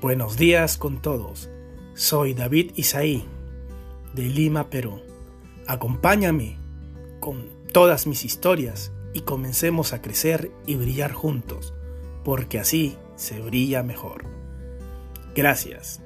Buenos días con todos. Soy David Isaí, de Lima, Perú. Acompáñame con todas mis historias y comencemos a crecer y brillar juntos, porque así se brilla mejor. Gracias.